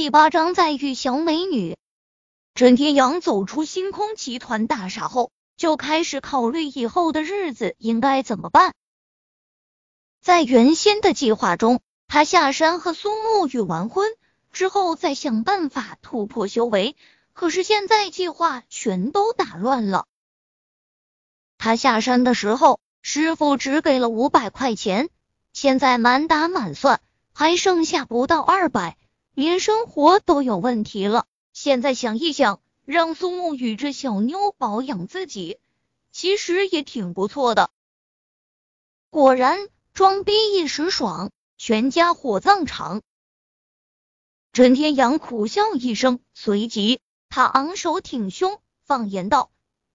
第八章再遇小美女。陈天阳走出星空集团大厦后，就开始考虑以后的日子应该怎么办。在原先的计划中，他下山和苏沐雨完婚之后，再想办法突破修为。可是现在计划全都打乱了。他下山的时候，师傅只给了五百块钱，现在满打满算还剩下不到二百，连生活都有问题了。现在想一想，让苏沐雨这小妞保养自己，其实也挺不错的。果然，装逼一时爽，全家火葬场。陈天阳苦笑一声，随即。他昂首挺胸，放言道：“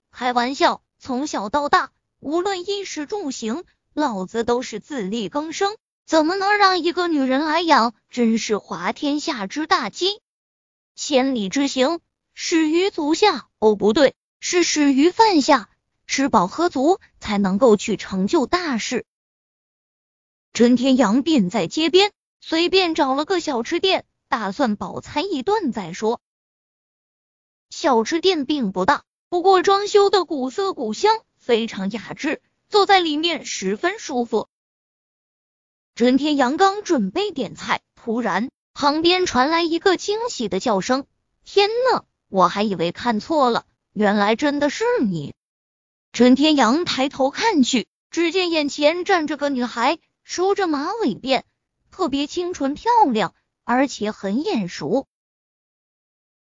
开玩笑，从小到大，无论衣食住行，老子都是自力更生，怎么能让一个女人来养？真是滑天下之大稽！千里之行，始于足下。哦，不对，是始于饭下。吃饱喝足，才能够去成就大事。”陈天阳便在街边随便找了个小吃店，打算饱餐一顿再说。小吃店并不大，不过装修的古色古香，非常雅致，坐在里面十分舒服。陈天阳刚准备点菜，突然旁边传来一个惊喜的叫声：“天呐，我还以为看错了，原来真的是你！”陈天阳抬头看去，只见眼前站着个女孩，梳着马尾辫，特别清纯漂亮，而且很眼熟。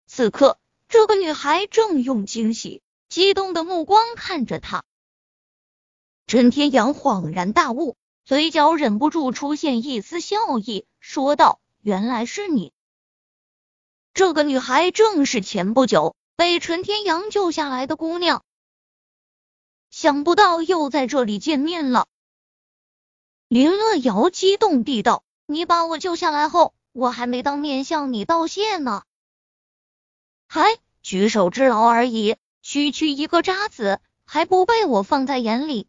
此刻。这个女孩正用惊喜、激动的目光看着他，陈天阳恍然大悟，嘴角忍不住出现一丝笑意，说道：“原来是你。”这个女孩正是前不久被陈天阳救下来的姑娘，想不到又在这里见面了。林乐瑶激动地道：“你把我救下来后，我还没当面向你道谢呢。”还举手之劳而已，区区一个渣子还不被我放在眼里。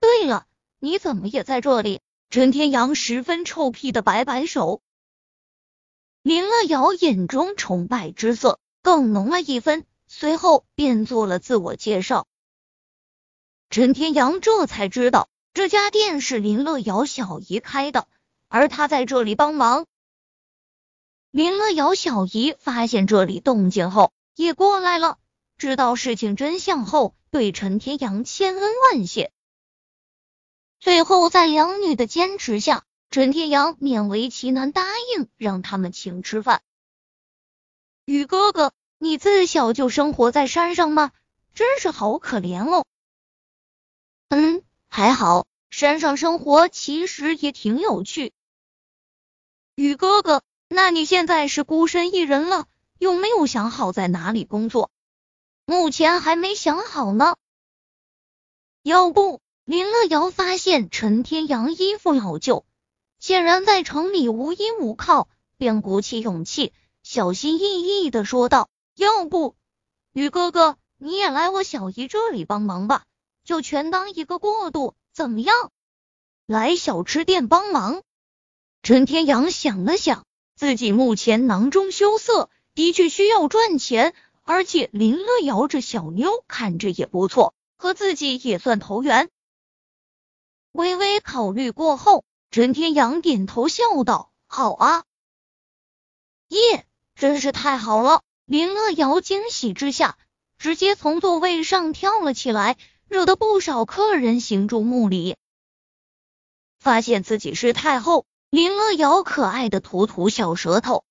对了，你怎么也在这里？陈天阳十分臭屁的摆摆手。林乐瑶眼中崇拜之色更浓了一分，随后便做了自我介绍。陈天阳这才知道这家店是林乐瑶小姨开的，而他在这里帮忙。林乐瑶小姨发现这里动静后，也过来了。知道事情真相后，对陈天阳千恩万谢。最后在两女的坚持下，陈天阳勉为其难答应让他们请吃饭。雨哥哥，你自小就生活在山上吗？真是好可怜哦。嗯，还好，山上生活其实也挺有趣。雨哥哥。那你现在是孤身一人了，有没有想好在哪里工作？目前还没想好呢。要不，林乐瑶发现陈天阳衣服老旧，显然在城里无依无靠，便鼓起勇气，小心翼翼的说道：“要不，宇哥哥你也来我小姨这里帮忙吧，就全当一个过渡，怎么样？”来小吃店帮忙。陈天阳想了想。自己目前囊中羞涩，的确需要赚钱，而且林乐瑶这小妞看着也不错，和自己也算投缘。微微考虑过后，陈天阳点头笑道：“好啊，耶，真是太好了！”林乐瑶惊喜之下，直接从座位上跳了起来，惹得不少客人行注目礼。发现自己是太后。林乐瑶可爱的吐吐小舌头，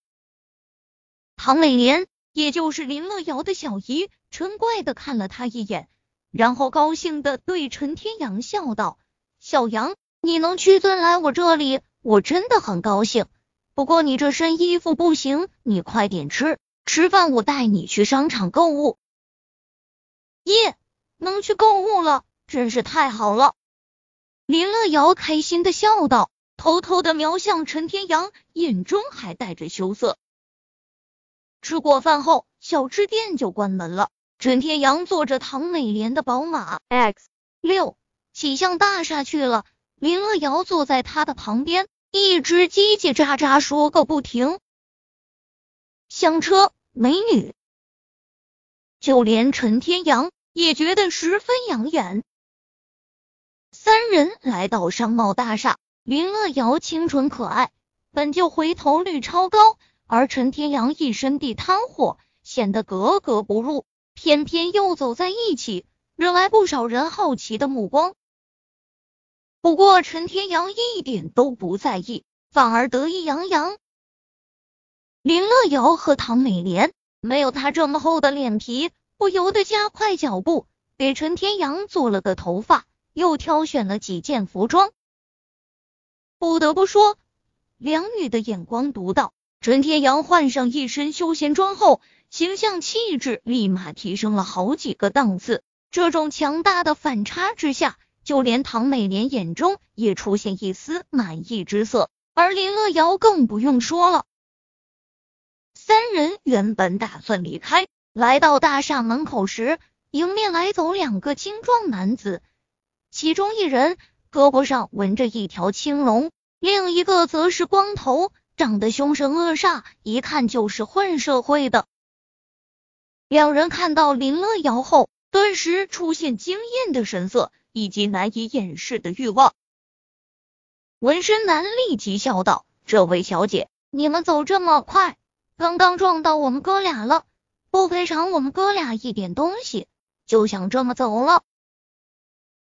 唐美莲，也就是林乐瑶的小姨，嗔怪的看了他一眼，然后高兴的对陈天阳笑道：“小杨，你能屈尊来我这里，我真的很高兴。不过你这身衣服不行，你快点吃，吃饭我带你去商场购物。”耶，能去购物了，真是太好了！林乐瑶开心的笑道。偷偷的瞄向陈天阳，眼中还带着羞涩。吃过饭后，小吃店就关门了。陈天阳坐着唐美莲的宝马 X 六，骑向大厦去了。林乐瑶坐在他的旁边，一直叽叽喳喳说个不停。香车、美女，就连陈天阳也觉得十分养眼。三人来到商贸大厦，林乐瑶清纯可爱，本就回头率超高，而陈天阳一身地摊货，显得格格不入，偏偏又走在一起，惹来不少人好奇的目光。不过陈天阳一点都不在意，反而得意洋洋。林乐瑶和唐美莲没有他这么厚的脸皮，不由得加快脚步，给陈天阳做了个头发。又挑选了几件服装，不得不说，两女的眼光独到。陈天阳换上一身休闲装后，形象气质立马提升了好几个档次。这种强大的反差之下，就连唐美莲眼中也出现一丝满意之色，而林乐瑶更不用说了。三人原本打算离开，来到大厦门口时，迎面来走两个精壮男子。其中一人胳膊上纹着一条青龙，另一个则是光头，长得凶神恶煞，一看就是混社会的。两人看到林乐瑶后，顿时出现惊艳的神色以及难以掩饰的欲望。纹身男立即笑道：“这位小姐，你们走这么快，刚刚撞到我们哥俩了，不赔偿我们哥俩一点东西，就想这么走了？”